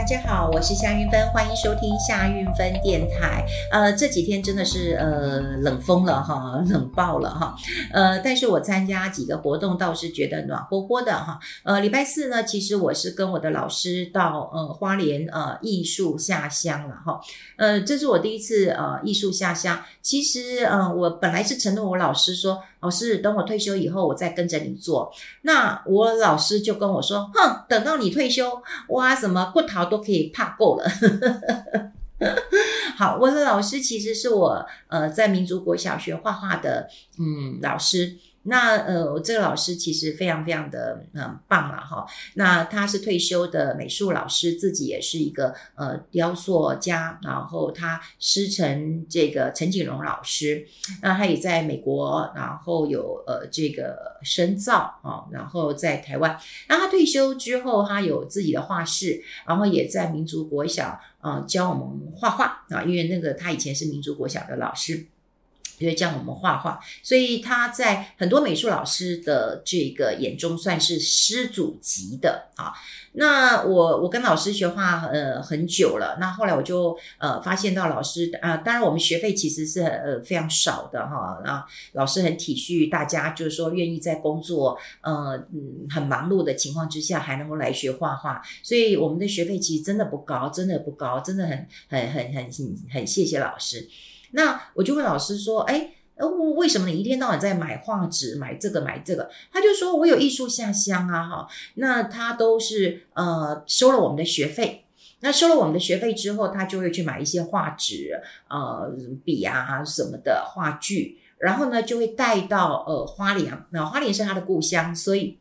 大家好，我是夏云芬，欢迎收听夏云芬电台。呃，这几天真的是呃冷疯了哈，冷爆了哈。呃，但是我参加几个活动，倒是觉得暖和和的哈。呃，礼拜四呢，其实我是跟我的老师到呃花莲呃艺术下乡了哈。呃，这是我第一次呃艺术下乡。其实呃，我本来是承诺我老师说，老师等我退休以后，我再跟着你做。那我老师就跟我说，哼，等到你退休，哇，什么不逃都可以怕够了。好，我的老师其实是我呃在民族国小学画画的嗯老师。那呃，我这个老师其实非常非常的嗯棒了哈。那他是退休的美术老师，自己也是一个呃雕塑家，然后他师承这个陈景荣老师。那他也在美国，然后有呃这个深造啊，然后在台湾。那他退休之后，他有自己的画室，然后也在民族国小啊、呃、教我们画画啊，因为那个他以前是民族国小的老师。因为教我们画画，所以他在很多美术老师的这个眼中算是师祖级的啊。那我我跟老师学画呃很久了，那后来我就呃发现到老师啊、当然我们学费其实是呃非常少的哈。啊，老师很体恤大家，就是说愿意在工作呃嗯很忙碌的情况之下还能够来学画画，所以我们的学费其实真的不高，真的不高，真的很很很很很谢谢老师。那我就问老师说：“哎，为什么你一天到晚在买画纸、买这个买这个？”他就说：“我有艺术下乡啊，哈。”那他都是呃收了我们的学费。那收了我们的学费之后，他就会去买一些画纸、呃笔啊什么的画具，然后呢就会带到呃花莲。那花莲是他的故乡，所以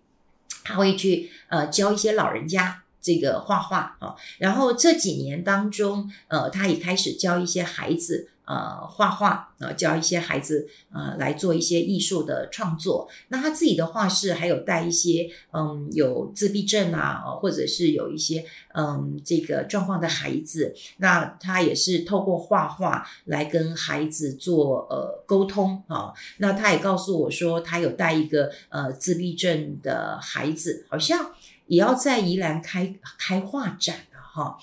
他会去呃教一些老人家这个画画啊。然后这几年当中，呃，他也开始教一些孩子。呃，画画，呃，教一些孩子，呃，来做一些艺术的创作。那他自己的画室还有带一些，嗯，有自闭症啊，或者是有一些，嗯，这个状况的孩子。那他也是透过画画来跟孩子做呃沟通啊。那他也告诉我说，他有带一个呃自闭症的孩子，好像也要在宜兰开开画展哈。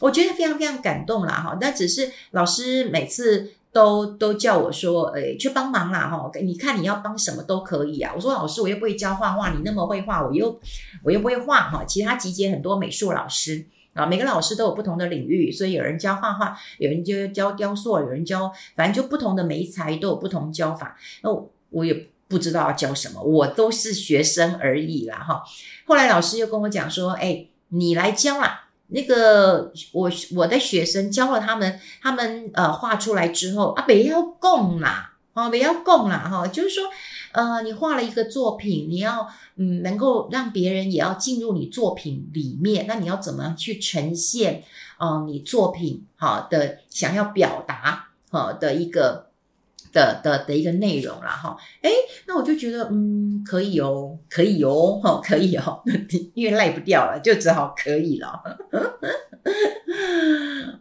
我觉得非常非常感动啦，哈！那只是老师每次都都叫我说，诶，去帮忙啦，哈！你看你要帮什么都可以啊。我说老师，我又不会教画画，你那么会画，我又我又不会画，哈！其他集结很多美术老师啊，每个老师都有不同的领域，所以有人教画画，有人就教雕塑，有人教，反正就不同的媒材都有不同教法。那我也不知道要教什么，我都是学生而已啦，哈！后来老师又跟我讲说，诶，你来教啦。那个我我的学生教了他们，他们呃画出来之后啊，不要供啦，啊不要供啦哈，就是说呃你画了一个作品，你要嗯能够让别人也要进入你作品里面，那你要怎么去呈现啊、你作品好的想要表达好的一个。的的的一个内容了哈，诶，那我就觉得嗯可以哦，可以哦，哈可以哦，因为赖不掉了，就只好可以了。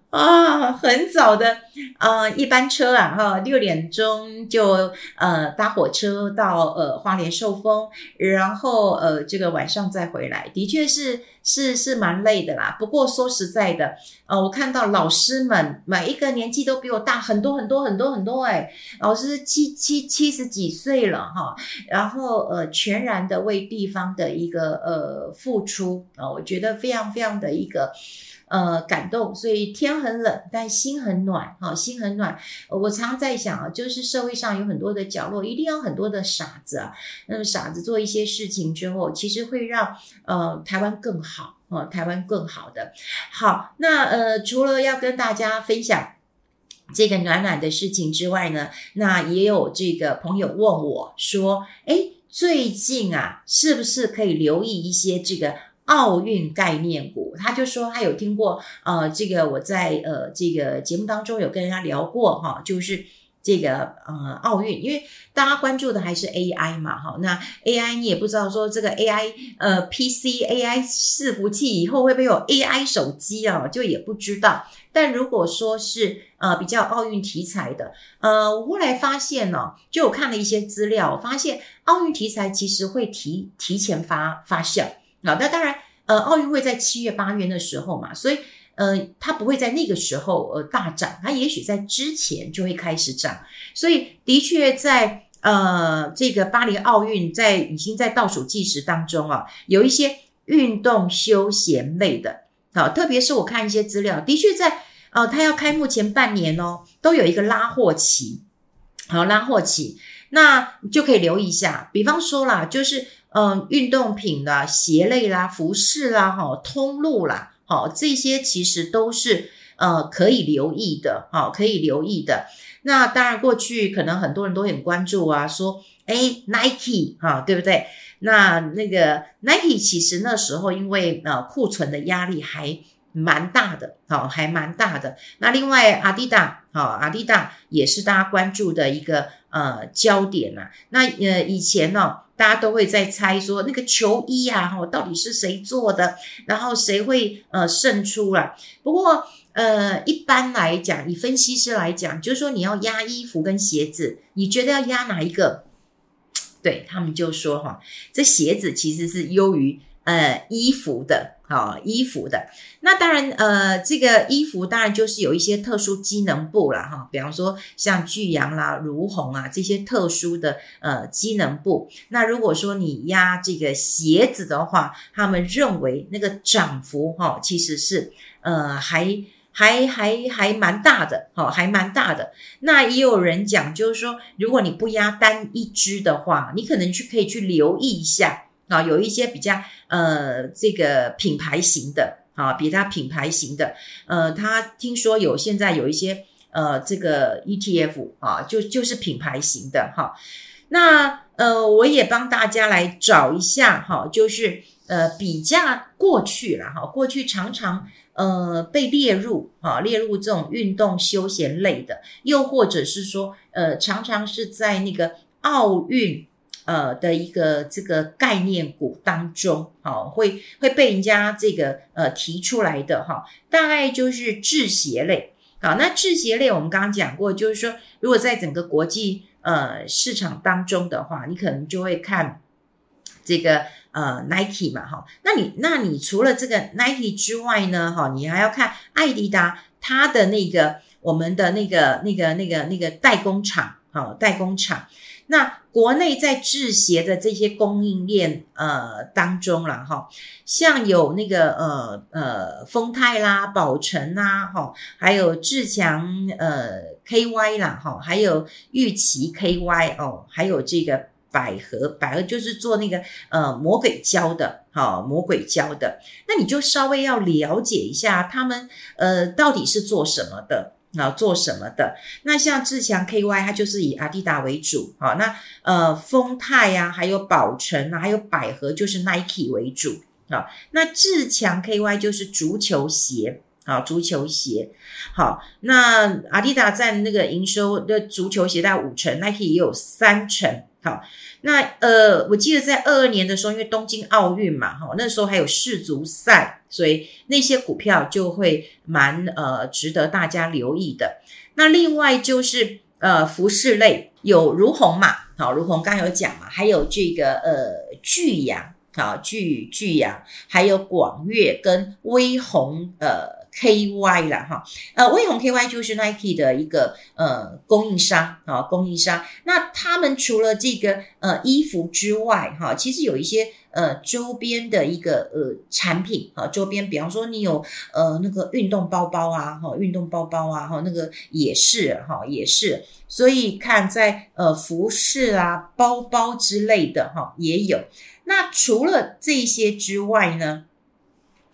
啊，很早的呃一班车啊哈，六点钟就呃搭火车到呃花莲寿丰，然后呃这个晚上再回来，的确是是是蛮累的啦。不过说实在的，呃我看到老师们每一个年纪都比我大很多很多很多很多诶，老师七七七十几岁了哈，然后呃全然的为地方的一个呃付出啊，我觉得非常非常的一个。呃，感动，所以天很冷，但心很暖，哈，心很暖。我常在想啊，就是社会上有很多的角落，一定要很多的傻子啊。那么傻子做一些事情之后，其实会让呃台湾更好，呃，台湾更好的。好，那呃，除了要跟大家分享这个暖暖的事情之外呢，那也有这个朋友问我说，诶，最近啊，是不是可以留意一些这个？奥运概念股，他就说他有听过，呃，这个我在呃这个节目当中有跟人家聊过哈，就是这个呃奥运，因为大家关注的还是 AI 嘛哈，那 AI 你也不知道说这个 AI 呃 PC AI 伺服器以后会不会有 AI 手机啊，就也不知道。但如果说是呃比较奥运题材的，呃，我后来发现呢、哦，就我看了一些资料，发现奥运题材其实会提提前发发酵。那当然，呃，奥运会在七月八月的时候嘛，所以呃，它不会在那个时候呃大涨，它也许在之前就会开始涨，所以的确在呃这个巴黎奥运在已经在倒数计时当中啊，有一些运动休闲类的，好，特别是我看一些资料，的确在呃它要开幕前半年哦，都有一个拉货期，好，拉货期。那就可以留意一下，比方说啦，就是嗯，运动品啦、鞋类啦、服饰啦、哈、通路啦，好，这些其实都是呃可以留意的，好，可以留意的。那当然，过去可能很多人都很关注啊，说，诶，Nike 哈，对不对？那那个 Nike 其实那时候因为呃库存的压力还蛮大的，好，还蛮大的。那另外，阿迪达，好，阿迪达也是大家关注的一个。呃，焦点呐、啊，那呃，以前呢、哦，大家都会在猜说那个球衣啊，哈，到底是谁做的，然后谁会呃胜出了。不过呃，一般来讲，以分析师来讲，就是说你要压衣服跟鞋子，你觉得要压哪一个？对，他们就说哈，这鞋子其实是优于呃衣服的。好，衣服的那当然，呃，这个衣服当然就是有一些特殊机能布啦，哈，比方说像巨阳啦、如虹啊这些特殊的呃机能布。那如果说你压这个鞋子的话，他们认为那个涨幅哈，其实是呃还还还还蛮大的，哈，还蛮大的。那也有人讲，就是说，如果你不压单一只的话，你可能去可以去留意一下。啊，有一些比较呃，这个品牌型的啊，比它品牌型的，呃，他听说有现在有一些呃，这个 ETF 啊，就就是品牌型的哈。那呃，我也帮大家来找一下哈，就是呃，比较过去了哈，过去常常呃被列入啊，列入这种运动休闲类的，又或者是说呃，常常是在那个奥运。呃的一个这个概念股当中，好，会会被人家这个呃提出来的哈，大概就是制鞋类，好，那制鞋类我们刚刚讲过，就是说如果在整个国际呃市场当中的话，你可能就会看这个呃 Nike 嘛，哈，那你那你除了这个 Nike 之外呢，哈，你还要看爱迪达它的那个我们的那个那个那个那个代工厂，好，代工厂。那国内在制鞋的这些供应链呃当中了哈，像有那个呃呃丰泰啦、宝成啦哈，还有志强呃 KY 啦哈，还有玉琪 KY 哦，还有这个百合，百合就是做那个呃魔鬼胶的哈，魔鬼胶的，那你就稍微要了解一下他们呃到底是做什么的。啊，做什么的？那像志强 KY，它就是以阿迪达为主。好，那呃，丰泰呀，还有宝城啊，还有百合，就是 Nike 为主。啊，那志强 KY 就是足球鞋。啊，足球鞋。好，那阿迪达占那个营收的足球鞋大概五成，Nike 也有三成。好，那呃，我记得在二二年的时候，因为东京奥运嘛，哈，那时候还有世足赛，所以那些股票就会蛮呃值得大家留意的。那另外就是呃服饰类有如虹嘛，好，如虹刚有讲嘛，还有这个呃巨阳，好，巨巨阳，还有广粤跟微红呃。K Y 啦，哈，呃，威宏 K Y 就是 Nike 的一个呃供应商啊，供应商。那他们除了这个呃衣服之外，哈，其实有一些呃周边的一个呃产品啊，周边，比方说你有呃那个运动包包啊，哈，运动包包啊，哈，那个也是哈，也是。所以看在呃服饰啊、包包之类的哈，也有。那除了这些之外呢，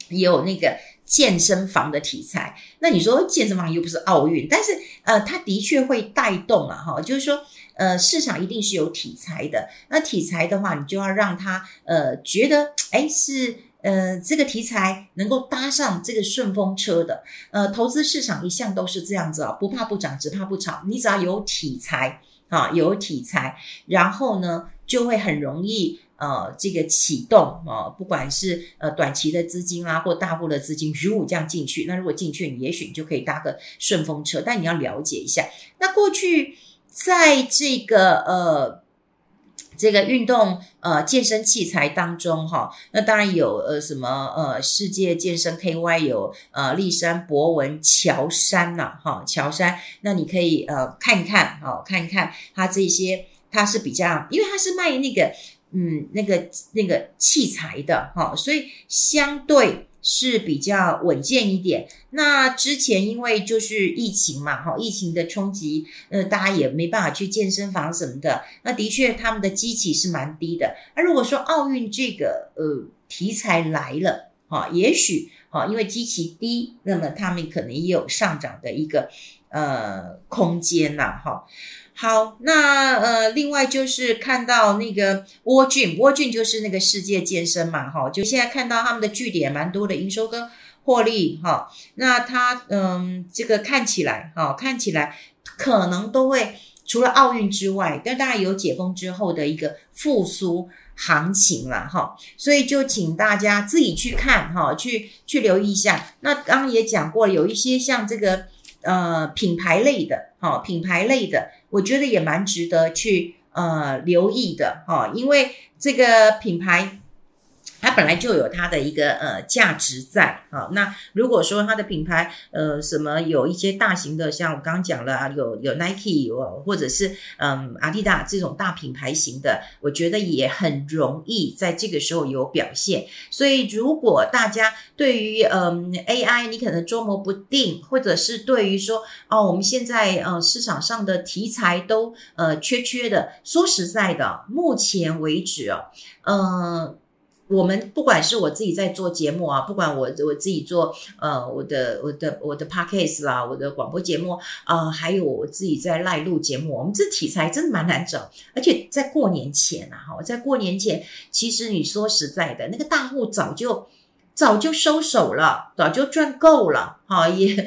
也有那个。健身房的题材，那你说健身房又不是奥运，但是呃，它的确会带动啊，哈，就是说呃，市场一定是有题材的。那题材的话，你就要让他呃觉得，哎，是呃这个题材能够搭上这个顺风车的。呃，投资市场一向都是这样子啊，不怕不涨，只怕不炒。你只要有题材啊，有题材，然后呢，就会很容易。呃，这个启动啊、不管是呃短期的资金啊，或大户的资金，如果这样进去，那如果进去，你也许你就可以搭个顺风车。但你要了解一下，那过去在这个呃这个运动呃健身器材当中哈，那当然有呃什么呃世界健身 KY 有呃丽山博文乔山呐哈乔山，那你可以呃看一看哈看一看它这些它是比较，因为它是卖那个嗯那个那个器材的哈，所以相对。是比较稳健一点。那之前因为就是疫情嘛，哈，疫情的冲击，呃，大家也没办法去健身房什么的。那的确，他们的机器是蛮低的。那如果说奥运这个呃题材来了，哈，也许哈，因为机器低，那么他们可能也有上涨的一个呃空间呐，哈。好，那呃，另外就是看到那个 World Gym，World Gym 就是那个世界健身嘛，哈，就现在看到他们的据点蛮多的，营收跟获利，哈，那它嗯，这个看起来，哈，看起来可能都会除了奥运之外，但大家有解封之后的一个复苏行情了，哈，所以就请大家自己去看，哈，去去留意一下。那刚刚也讲过，有一些像这个呃品牌类的，哈，品牌类的。我觉得也蛮值得去呃留意的哈，因为这个品牌。它本来就有它的一个呃价值在啊。那如果说它的品牌呃什么有一些大型的，像我刚刚讲了啊，有有 Nike 或者是嗯阿迪达这种大品牌型的，我觉得也很容易在这个时候有表现。所以如果大家对于嗯 AI 你可能捉摸不定，或者是对于说哦我们现在呃市场上的题材都呃缺缺的，说实在的，目前为止哦，嗯。我们不管是我自己在做节目啊，不管我我自己做呃我的我的我的 podcast 啦，我的广播节目啊、呃，还有我自己在赖录节目，我们这题材真的蛮难找，而且在过年前啊，哈，在过年前，其实你说实在的，那个大户早就早就收手了，早就赚够了，哈，也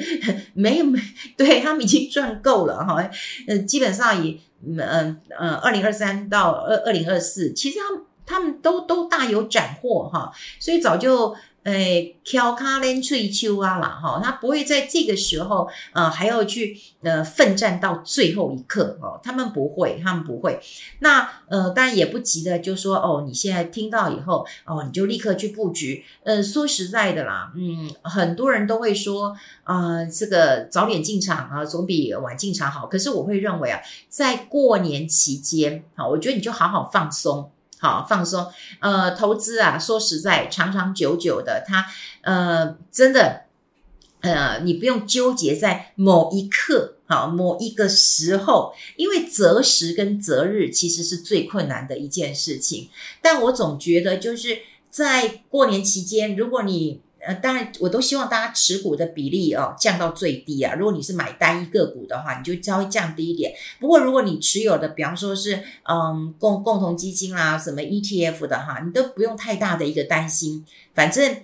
没有没对他们已经赚够了，哈，呃，基本上也嗯嗯，二零二三到二二零二四，其实他们。他们都都大有斩获哈，所以早就诶挑卡连翠秋啊啦哈，他不会在这个时候呃还要去呃奋战到最后一刻哦，他们不会，他们不会。那呃当然也不急的，就说哦，你现在听到以后哦，你就立刻去布局。呃，说实在的啦，嗯，很多人都会说啊、呃，这个早点进场啊，总比晚进场好。可是我会认为啊，在过年期间，好，我觉得你就好好放松。好，放松，呃，投资啊，说实在，长长久久的，它，呃，真的，呃，你不用纠结在某一刻，好，某一个时候，因为择时跟择日其实是最困难的一件事情。但我总觉得，就是在过年期间，如果你呃，当然，我都希望大家持股的比例哦降到最低啊。如果你是买单一个股的话，你就稍微降低一点。不过，如果你持有的，比方说是嗯共共同基金啦，什么 ETF 的哈，你都不用太大的一个担心。反正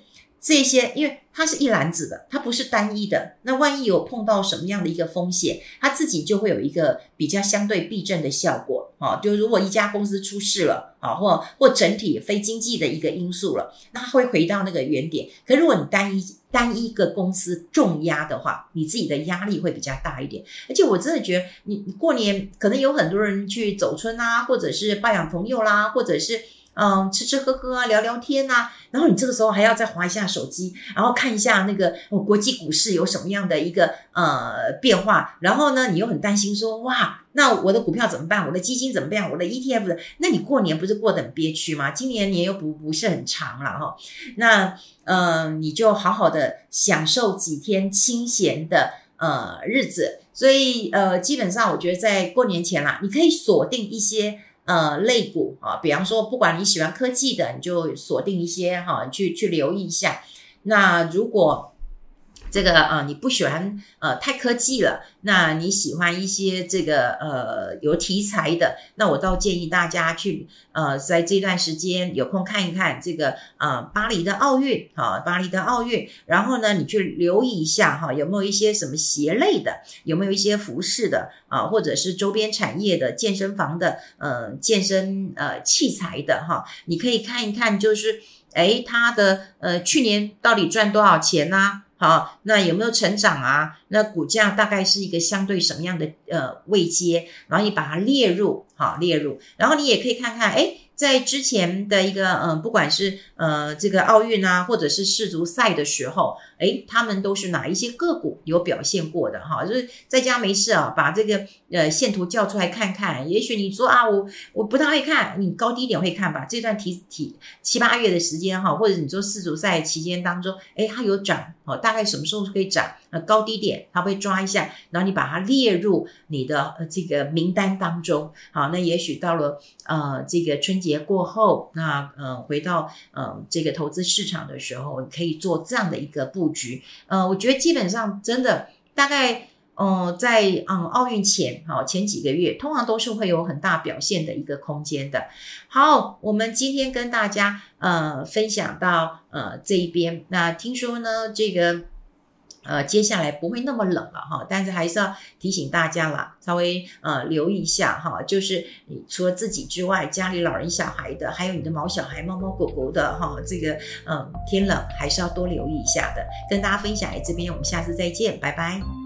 这些，因为。它是一篮子的，它不是单一的。那万一有碰到什么样的一个风险，它自己就会有一个比较相对避震的效果啊。就如果一家公司出事了啊，或或整体非经济的一个因素了，那它会回到那个原点。可如果你单一单一个公司重压的话，你自己的压力会比较大一点。而且我真的觉得你，过年可能有很多人去走春啊，或者是拜访朋友啦，或者是。嗯，吃吃喝喝啊，聊聊天呐、然后你这个时候还要再划一下手机，然后看一下那个哦，国际股市有什么样的一个呃变化，然后呢，你又很担心说哇，那我的股票怎么办？我的基金怎么办？我的 ETF 的？那你过年不是过得很憋屈吗？今年年又不不是很长了哈，那呃，你就好好的享受几天清闲的呃日子，所以呃，基本上我觉得在过年前啦，你可以锁定一些。呃，类股啊，比方说，不管你喜欢科技的，你就锁定一些哈，去去留意一下。那如果这个呃，你不喜欢呃太科技了，那你喜欢一些这个呃有题材的，那我倒建议大家去呃在这段时间有空看一看这个呃巴黎的奥运哈，巴黎的奥运，然后呢，你去留意一下哈，有没有一些什么鞋类的，有没有一些服饰的啊，或者是周边产业的健身房的呃健身呃器材的哈，你可以看一看，就是诶它的呃去年到底赚多少钱呢？好，那有没有成长啊？那股价大概是一个相对什么样的呃位阶？然后你把它列入，好列入，然后你也可以看看，哎在之前的一个嗯，不管是呃这个奥运啊，或者是世足赛的时候，诶，他们都是哪一些个股有表现过的哈？就是在家没事啊，把这个呃线图叫出来看看。也许你说啊，我我不太会看，你高低点会看吧？这段提提七八月的时间哈，或者你说世足赛期间当中，诶，它有涨哦，大概什么时候可以涨？呃，高低点它会抓一下，然后你把它列入你的呃这个名单当中。好，那也许到了呃这个春节。过后，那呃，回到呃这个投资市场的时候，可以做这样的一个布局。呃，我觉得基本上真的大概，呃，在嗯奥运前，哈前几个月，通常都是会有很大表现的一个空间的。好，我们今天跟大家呃分享到呃这一边，那听说呢这个。呃，接下来不会那么冷了哈，但是还是要提醒大家啦，稍微呃留意一下哈，就是你除了自己之外，家里老人小孩的，还有你的毛小孩、猫猫狗狗的哈，这个嗯天冷还是要多留意一下的。跟大家分享在这边，我们下次再见，拜拜。